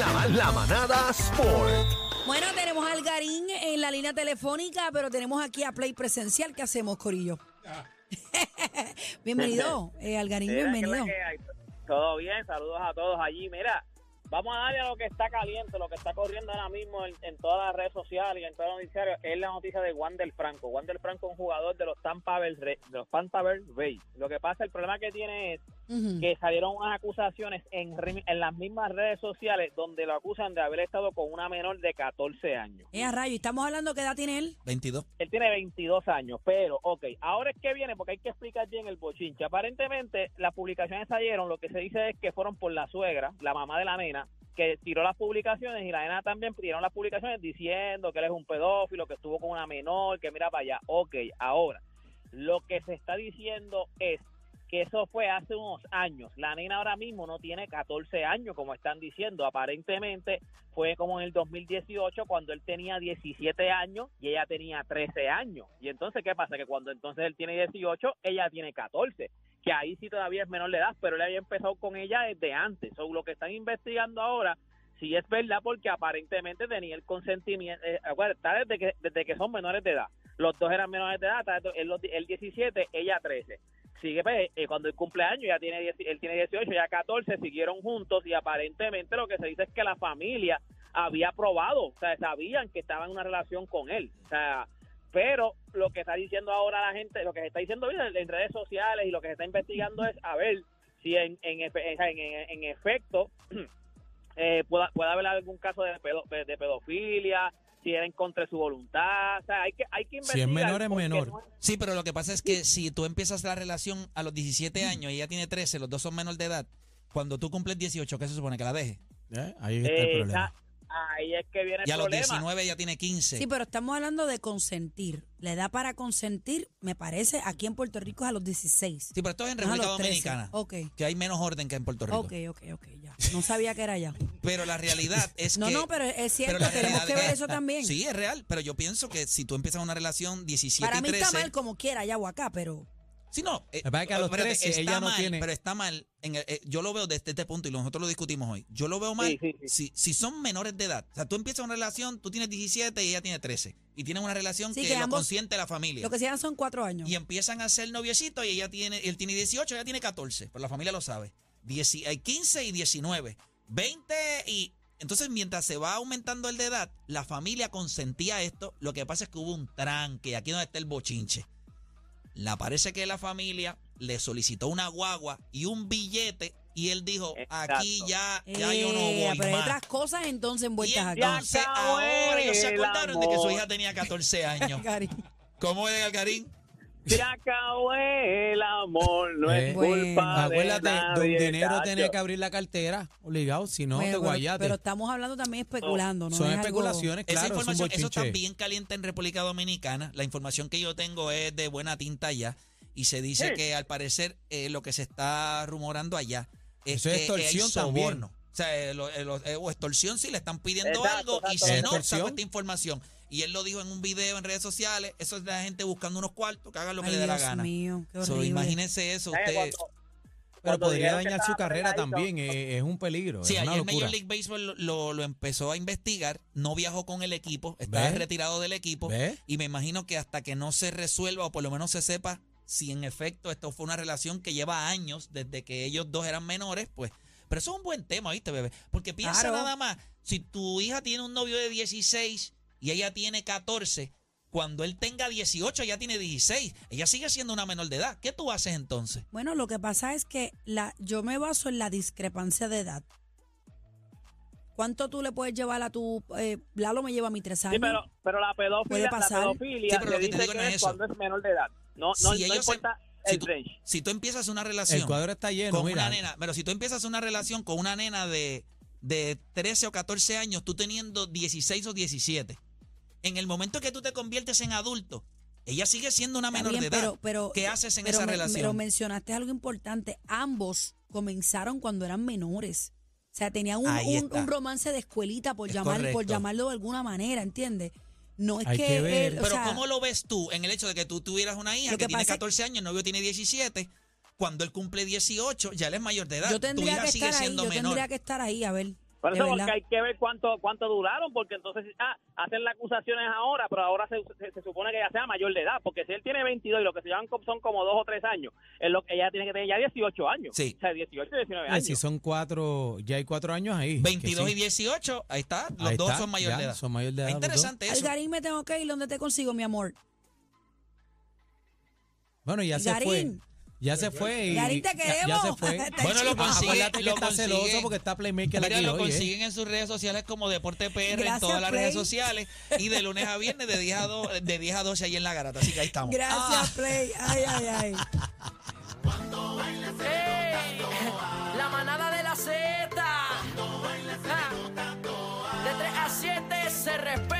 La, la manada Sport. Bueno, tenemos al Garín en la línea telefónica, pero tenemos aquí a Play Presencial. ¿Qué hacemos, Corillo? bienvenido, eh, Algarín, Mira, bienvenido. ¿qué es la que hay? Todo bien, saludos a todos allí. Mira, vamos a darle a lo que está caliente, lo que está corriendo ahora mismo en, en todas las redes sociales y en todos los noticiarios, es la noticia de Wander Franco. Wander Franco es un jugador de los Tampa Bay, de los Tampa Bay Rays. Lo que pasa, el problema que tiene es Que salieron unas acusaciones en, en las mismas redes sociales donde lo acusan de haber estado con una menor de 14 años. Eh, a rayo, ¿y estamos hablando qué edad tiene él? 22. Él tiene 22 años, pero, ok, ahora es que viene porque hay que explicar bien el bochinche. Aparentemente, las publicaciones salieron, lo que se dice es que fueron por la suegra, la mamá de la nena, que tiró las publicaciones y la nena también tiraron las publicaciones diciendo que él es un pedófilo, que estuvo con una menor, que mira para allá. Ok, ahora, lo que se está diciendo es que eso fue hace unos años. La nena ahora mismo no tiene 14 años, como están diciendo. Aparentemente fue como en el 2018 cuando él tenía 17 años y ella tenía 13 años. Y entonces, ¿qué pasa? Que cuando entonces él tiene 18, ella tiene 14. Que ahí sí todavía es menor de edad, pero él había empezado con ella desde antes. So, lo que están investigando ahora sí es verdad porque aparentemente tenía el consentimiento. Eh, desde que, desde que son menores de edad. Los dos eran menores de edad, él, él 17, ella 13 sigue pues, eh, cuando el cumpleaños ya tiene 10 él tiene 18 ya 14 siguieron juntos y aparentemente lo que se dice es que la familia había aprobado o sea sabían que estaba en una relación con él o sea pero lo que está diciendo ahora la gente lo que se está diciendo en, redes sociales y lo que se está investigando es a ver si en en, en, en- efecto eh, pueda, puede haber algún caso de, pedo- de pedofilia si era en contra de su voluntad o sea hay que hay que Si es investigar menor, es menor. no es- Sí, pero lo que pasa es que si tú empiezas la relación a los 17 años y ella tiene 13, los dos son menores de edad, cuando tú cumples 18, ¿qué se supone? Que la deje. ¿Eh? Ahí está el problema. Ahí es que viene el Y a los problema. 19 ella tiene 15. Sí, pero estamos hablando de consentir. La edad para consentir, me parece, aquí en Puerto Rico es a los 16. Sí, pero esto es en no es República los 13. Dominicana. Ok, Que hay menos orden que en Puerto Rico. ok, ok, ok, ya. No sabía que era allá. Pero la realidad es No, que. no, pero es cierto, la tenemos realidad que es ver eso también. Sí, es real. Pero yo pienso que si tú empiezas una relación 17 Para y mí 13. está mal como quiera allá o acá, pero... Sí, no. eh, Lo que pasa es que a los espérate, 13 está ella no mal, tiene- Pero está mal. En el- eh, yo lo veo desde este punto y nosotros lo discutimos hoy. Yo lo veo mal Sí, sí, sí. Si, si son menores de edad. O sea, tú empiezas una relación, tú tienes 17 y ella tiene 13. Y tienen una relación Sí, que, que lo consiente la familia. Lo que se dan son cuatro años. Y empiezan a ser noviecitos y ella tiene, él tiene 18, ella tiene 14. Pero la familia lo sabe. Dieci- hay 15 y 19. 20 y. Entonces, mientras se va aumentando el de edad, la familia consentía esto. Lo que pasa es que hubo un tranque. Aquí es donde está el bochinche. La parece que la familia le solicitó una guagua y un billete. Y él dijo: Exacto. Aquí ya, ya yo no Eh, voy pero hay más. otras cosas entonces envueltas aquí. entonces ahora ellos se el acordaron de que su hija tenía 14 años. ¿Cómo es, Algarín? Se acabó el amor, no Eh, es Bueno. culpa de Acuérdate, nadie, don dinero tenía que abrir la cartera, obligado, si no Bueno, te pero- guayate. Pero estamos hablando también especulando, ¿no? Son es algo- especulaciones, Esa claro, es un información, eso está bochinche. bien caliente en República Dominicana. La información que yo tengo es de buena tinta allá. Y se dice Sí. que al parecer eh, lo que se está rumorando allá es Eso es que extorsión hay también. soborno. O sea, eh, eh, eh, o extorsión si le están pidiendo Exacto, algo y exacto. si no, Extorsión. saco esta información. Y él lo dijo en un video en redes sociales. Eso es la gente buscando unos cuartos, que hagan lo que Ay, le dé la Dios gana. mío, qué So, horrible. imagínense eso. Usted, Cuando- Pero cuando podría dañar su carrera también, eh, es un peligro, Sí, es una ayer locura. Major League Baseball lo, lo- lo empezó a investigar, no viajó con el equipo, estaba ¿Ves? retirado del equipo y me imagino que hasta que no se resuelva o por lo menos se sepa si en efecto esto fue una relación que lleva años desde que ellos dos eran menores, pues Pero eso es un buen tema, ¿viste, bebé? Porque piensa Claro. nada más, si tu hija tiene un novio de 16 y ella tiene 14, cuando él tenga 18, ella tiene 16. Ella sigue siendo una menor de edad. ¿Qué tú haces entonces? Bueno, lo que pasa es que la, yo me baso en la discrepancia de edad. ¿Cuánto tú le puedes llevar a tu... Eh, Lalo me lleva a mi tres años. Sí, pero, pero la Puede pedofilia, la pasar. pedofilia Sí, pero lo se que te dice digo que no es es eso. cuando es menor de edad. No, no, Si no ellos se- importa Si tú, si tú empiezas una relación El cuadro está lleno, con mira. una nena, pero si tú empiezas una relación con una nena de, de 13 o 14 años, tú teniendo 16 o 17, en el momento que tú te conviertes en adulto, ella sigue siendo una menor bien, de edad. pero- pero- ¿Qué haces en pero esa me- relación? Pero mencionaste algo importante. Ambos comenzaron cuando eran menores. O sea, tenían un, un- romance de escuelita, por, Es llamar, por llamarlo de alguna manera, ¿entiendes? No es Hay que, que ver. él, o Pero sea, ¿cómo lo ves tú en el hecho de que tú tuvieras una hija que, que tiene pasa es- 14 años, el novio tiene 17, cuando él cumple 18, ya él es mayor de edad. yo tu tendría hija que sigue estar ahí, siendo yo menor. tendría que estar ahí, a ver. Por eso, porque hay que ver cuánto cuánto duraron, porque entonces, ah, hacen las acusaciones ahora, pero ahora se, se, se supone que ya sea mayor de edad, porque si él tiene 22 y lo que se llevan son como dos o tres años, es lo que ella tiene que tener ya 18 años. Sí. O sea, 18 19 Eh, años. Si son cuatro, ya hay cuatro años ahí. que 22 sí. y 18, ahí está, los Ahí dos está, son mayor ya, de edad. son mayor de edad dos. interesante eso. Algarín, me tengo que ir. ¿Dónde te consigo, mi amor? Bueno, ya se fue. Ya se fue. Y, Garín, te ya- Ya, queremos. se fue. Bueno, lo chivo. consigue, Acuérdate que lo está consigue. celoso porque está Playmaker Mira, aquí lo hoy, ¿eh? consiguen en sus redes sociales como Deporte PR en Gracias, todas las Play. redes sociales y de lunes a viernes de 10 a, 2, de 10 a 12 ahí en la garata. Así que ahí estamos. Gracias, Ah. Play. Ay, ay, ay. ¡Ey! La manada de la Z. Ja. De 3 a 7 se respetan.